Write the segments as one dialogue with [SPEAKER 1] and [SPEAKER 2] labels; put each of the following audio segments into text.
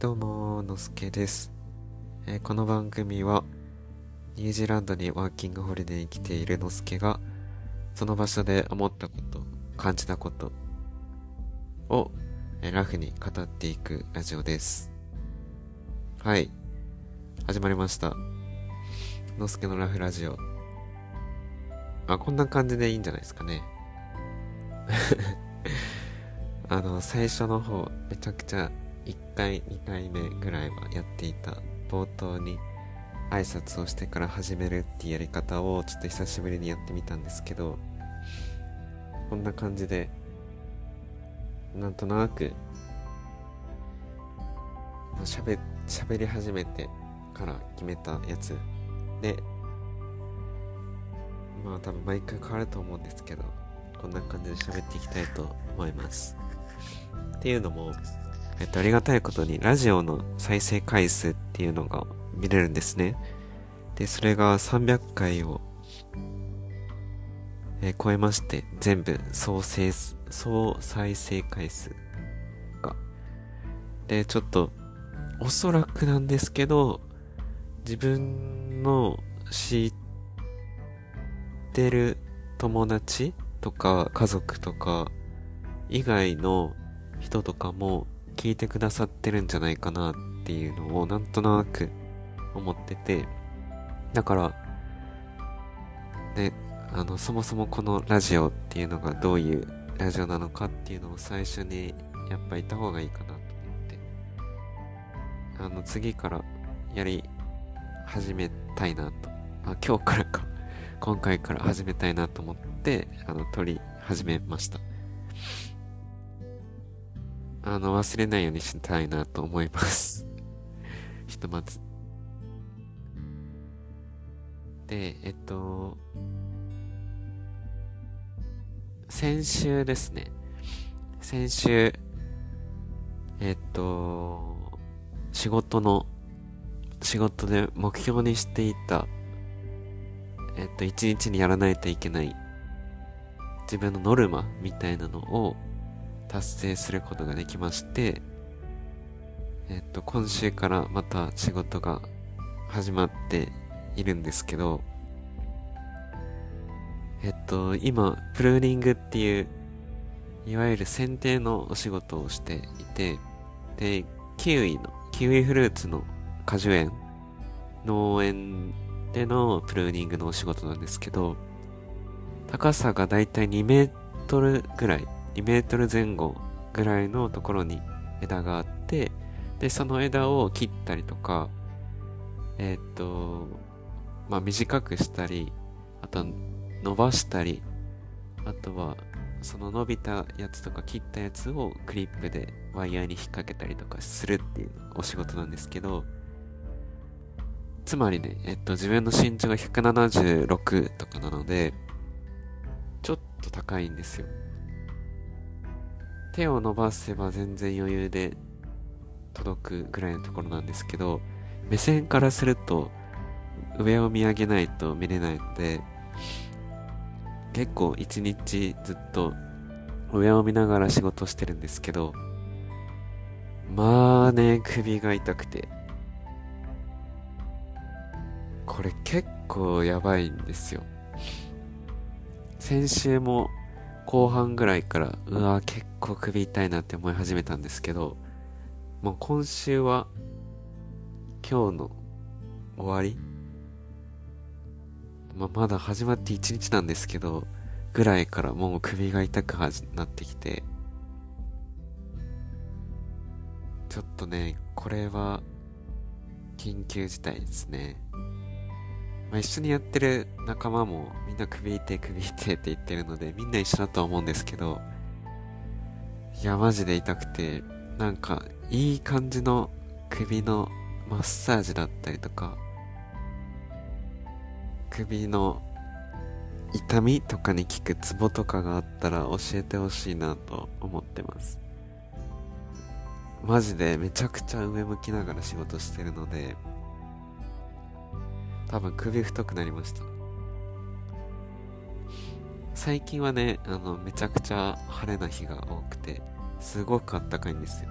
[SPEAKER 1] どうも、のすけです、えーこの番組は、ニュージーランドにワーキングホリデーに来ているのすけが、その場所で思ったこと、感じたことを、えーラフに語っていくラジオです。はい。始まりました。のすけのラフラジオ。あ、こんな感じでいいんじゃないですかね。あの、最初の方、めちゃくちゃ1回、2回目ぐらいはやっていた冒頭に挨拶をしてから始めるっていうやり方をちょっと久しぶりにやってみたんですけど、こんな感じで、なんとなく、喋、喋り始めてから決めたやつで、まあ多分毎回変わると思うんですけど、こんな感じで喋っていきたいと思います。っていうのも、えっと、ありがたいことに、ラジオの再生回数っていうのが見れるんですね。で、それが300回を、えー超えまして、全部総生、総再生回数が。で、ちょっと、おそらくなんですけど、自分の知ってる友達とか家族とか以外の人とかも聞いてくださってるんじゃないかなっていうのをなんとなく思っててだからねあのそもそもこのラジオっていうのがどういうラジオなのかっていうのを最初にやっぱいた方がいいかなと思ってあの次からやり始めたいなと。あ今日からか。今回から始めたいなと思ってあの撮り始めました。あの、忘れないようにしたいなと思います。ひとまず。で、えっと、先週ですね。先週、えっと、仕事の、仕事で目標にしていた、えっと、一日にやらないといけない、自分のノルマみたいなのを、達成することができまして、えっと、今週からまた仕事が始まっているんですけど、えっと、今、プルーニングっていう、いわゆる剪定のお仕事をしていて、で、キウイの、キウイフルーツの果樹園、農園でのプルーニングのお仕事なんですけど、高さがだいたい2メートルぐらい2メートル前後ぐらいのところに枝があって、で、その枝を切ったりとか、えーと、まあ、短くしたり、あと伸ばしたり、あとは、その伸びたやつとか切ったやつをクリップでワイヤーに引っ掛けたりとかするっていうお仕事なんですけど、つまりね、えっと、自分の身長が176とかなので、ちょっと高いんですよ。手を伸ばせば全然余裕で届くぐらいのところなんですけど、目線からすると上を見上げないと見れないので、結構一日ずっと上を見ながら仕事してるんですけど、まあね、首が痛くて。これ結構やばいんですよ。先週も後半ぐらいから、うわ結構首痛いなって思い始めたんですけど、もう今週は、今日の終わりまあ、まだ始まって1日なんですけど、ぐらいからもう首が痛くなってきて、ちょっとね、これは、緊急事態ですね。まあ、一緒にやってる仲間もみんな首痛い首痛いって言ってるのでみんな一緒だとは思うんですけどいやマジで痛くてなんかいい感じの首のマッサージだったりとか首の痛みとかに効くツボとかがあったら教えてほしいなと思ってます。マジでめちゃくちゃ上向きながら仕事してるので多分首太くなりました最近はね、あの、めちゃくちゃ晴れな日が多くて、すごく暖かいんですよ。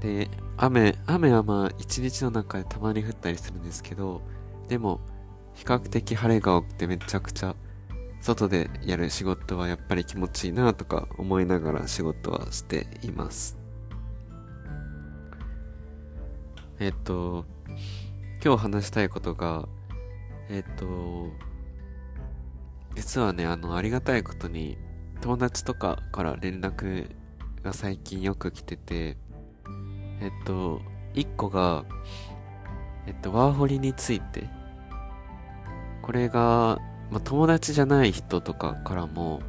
[SPEAKER 1] で、雨、雨はまあ一日の中でたまに降ったりするんですけど、でも、比較的晴れが多くてめちゃくちゃ外でやる仕事はやっぱり気持ちいいなとか思いながら仕事はしています。えっと、今日話したいことが、えっと、実はね、あの、ありがたいことに友達とかから連絡が最近よく来てて、えっと、一個が、えっと、ワーホリについて、これが、ま、友達じゃない人とかからも、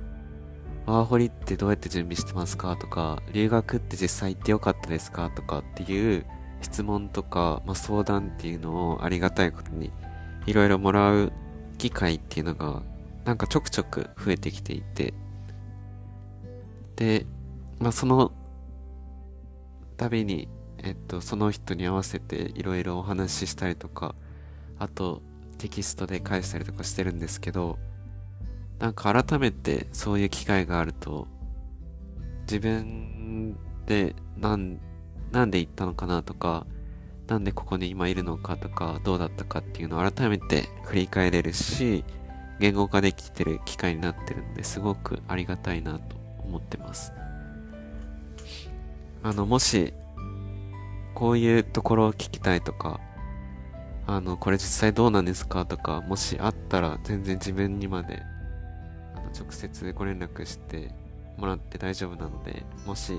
[SPEAKER 1] ワーホリってどうやって準備してますかとか、留学って実際行ってよかったですかとかっていう質問とか、まあ、相談っていうのをありがたいことにいろいろもらう機会っていうのがなんかちょくちょく増えてきていて、で、まあ、その度に、えっと、その人に合わせていろいろお話ししたりとか、あとテキストで返したりとかしてるんですけど、なんか改めてそういう機会があると、自分でなんなんで行ったのかなとか、なんでここに今いるのかとか、どうだったかっていうのを改めて振り返れるし、言語化できてる機会になってるのですごくありがたいなと思ってます。あの、もし、こういうところを聞きたいとか、あの、これ実際どうなんですかとか、もしあったら全然自分にまで、あの、直接ご連絡してもらって大丈夫なので、もし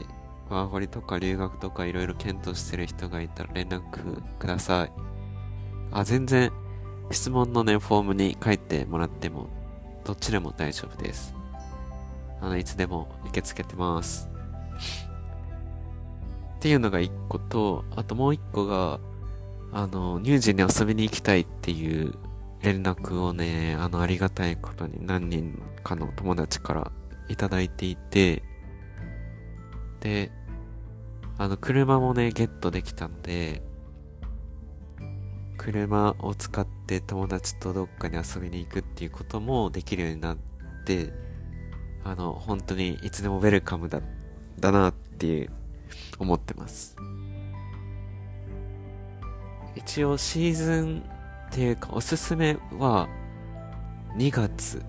[SPEAKER 1] ワーホリとか留学とかいろいろ検討してる人がいたら連絡ください。あ、全然質問のね、フォームに書いてもらっても、どっちでも大丈夫です。あの、いつでも受け付けてます。っていうのが一個と、あともう一個が、あの、乳児に遊びに行きたいっていう連絡をね、あの、ありがたいことに何人かの友達からいただいていて、で、あの、車もね、ゲットできたので、車を使って友達とどっかに遊びに行くっていうこともできるようになって、あの、本当にいつでもウェルカムだ、だなっていう、思ってます。一応シーズンっていうかおすすめは2月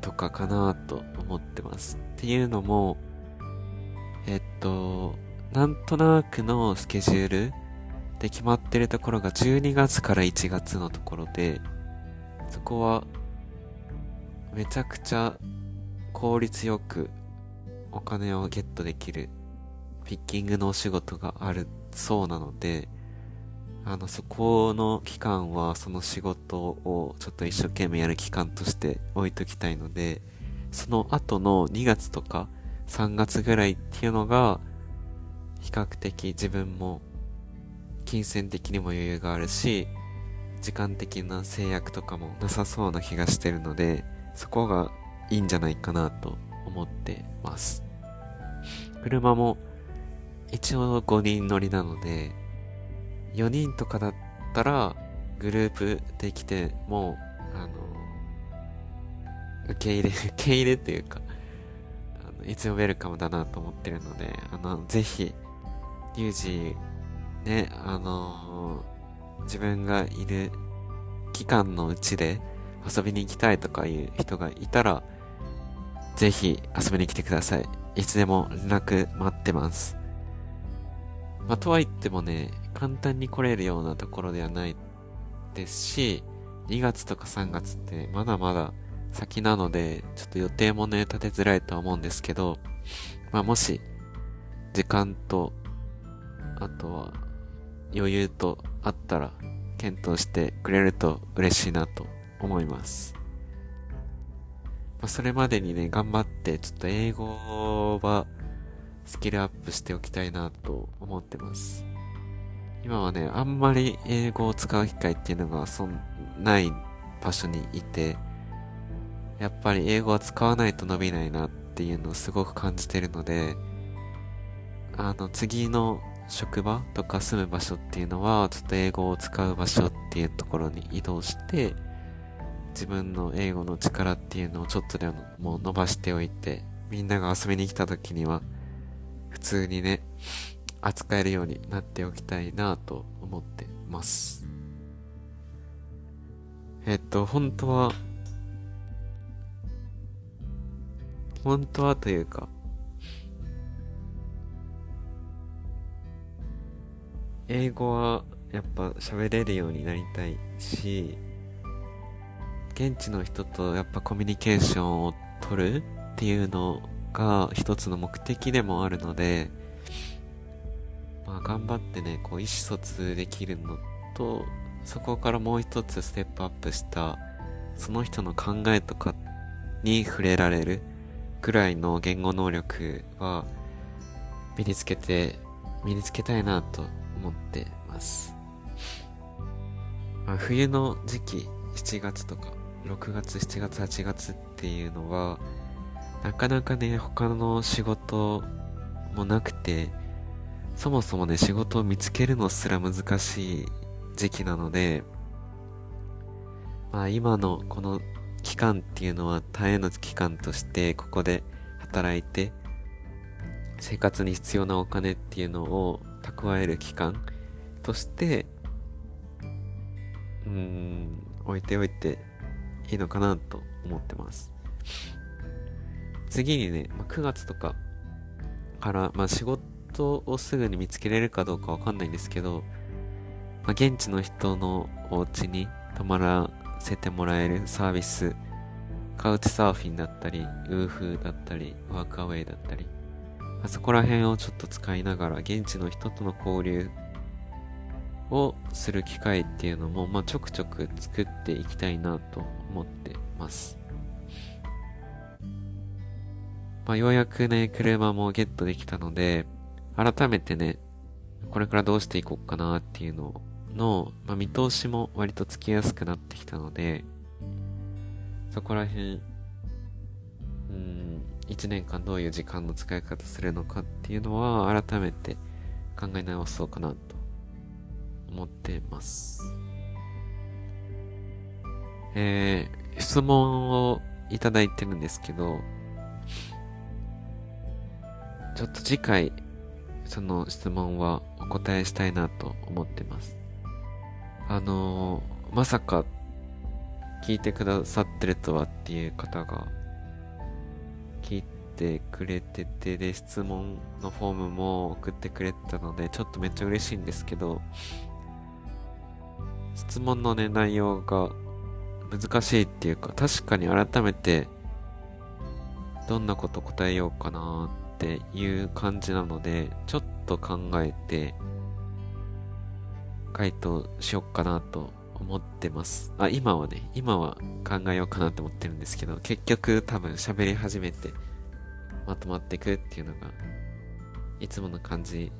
[SPEAKER 1] とかかなと思ってます。っていうのも、えっと、なんとなくのスケジュールで決まってるところが12月から1月のところで、そこはめちゃくちゃ効率よくお金をゲットできるピッキングのお仕事があるそうなので、あの、そこの期間はその仕事をちょっと一生懸命やる期間として置いときたいので、その後の2月とか3月ぐらいっていうのが、比較的自分も金銭的にも余裕があるし、時間的な制約とかもなさそうな気がしてるので、そこがいいんじゃないかなと思ってます。車も一応5人乗りなので、4人とかだったらグループで来ても、あの、受け入れ、受け入れっていうか、あのいつもウェルカムだなと思ってるので、あの、ぜひ、リュウジ、ね、あのー、自分がいる期間のうちで遊びに行きたいとかいう人がいたら、ぜひ遊びに来てください。いつでも連絡待ってます。まあ、とは言ってもね、簡単に来れるようなところではないですし、2月とか3月ってまだまだ先なので、ちょっと予定もね、立てづらいとは思うんですけど、まあ、もし、時間とあとは余裕とあったら検討してくれると嬉しいなと思います。まあ、それまでにね、頑張ってちょっと英語はスキルアップしておきたいなと思ってます。今はね、あんまり英語を使う機会っていうのがそんない場所にいて、やっぱり英語は使わないと伸びないなっていうのをすごく感じてるので、あの次の職場とか住む場所っていうのは、ちょっと英語を使う場所っていうところに移動して、自分の英語の力っていうのをちょっとでも伸ばしておいて、みんなが遊びに来た時には、普通にね、扱えるようになっておきたいなと思ってます。えっと、本当は、本当はというか、英語はやっぱ喋れるようになりたいし、現地の人とやっぱコミュニケーションを取るっていうのが一つの目的でもあるので、まあ頑張ってね、こう意思疎通できるのと、そこからもう一つステップアップした、その人の考えとかに触れられるくらいの言語能力は身につけて、身につけたいなと思ってます。まあ、冬の時期、7月とか、6月、7月、8月っていうのは、なかなかね、他の仕事もなくて、そもそもね、仕事を見つけるのすら難しい時期なので、まあ今のこの期間っていうのは大変の期間としてここで働いて生活に必要なお金っていうのを蓄える期間としてうん置いておいていいのかなと思ってます。次にね、まあ、9月とかから、まあ、仕事をすぐに見つけれるかどうかわかんないんですけど、まあ、現地の人のお家に泊まらせてもらえるサービスカウチサーフィンだったりウーフだったりワークアウェイだったりあそこら辺をちょっと使いながら現地の人との交流をする機会っていうのも、まあ、ちょくちょく作っていきたいなと思ってます。まあ、ようやくね、車もゲットできたので、改めてね、これからどうしていこうかなっていうのの、まあ、見通しも割とつきやすくなってきたので、そこら辺、うん、一年間どういう時間の使い方するのかっていうのは改めて考え直そうかなと思ってます。えー、質問をいただいてるんですけど、ちょっと次回、その質問はお答えしたいなと思ってます。あのー、まさか聞いてくださってるとはっていう方がてくれててで質問のフォームも送ってくれてたのでちょっとめっちゃ嬉しいんですけど質問のね内容が難しいっていうか確かに改めてどんなこと答えようかなっていう感じなのでちょっと考えて回答しよっかなと思ってます。あ、今はね、今は考えようかなって思ってるんですけど、結局多分喋り始めてまとまっていくっていうのが、いつもの感じ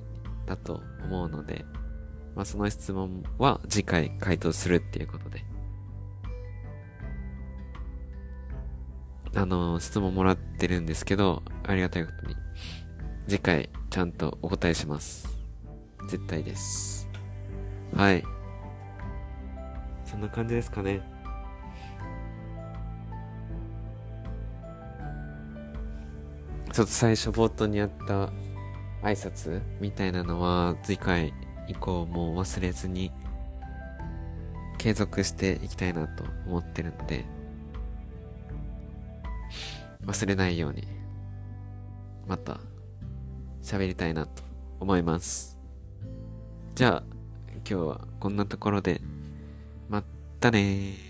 [SPEAKER 1] だと思うので、まあその質問は次回回答するっていうことで。あの、質問もらってるんですけど、ありがたいことに、次回ちゃんとお答えします。絶対です。はい。そんな感じですかね。ちょっと最初冒頭にあった挨拶みたいなのは次回以降も忘れずに継続していきたいなと思ってるので忘れないようにまた喋りたいなと思います。じゃあ今日はこんなところでまったね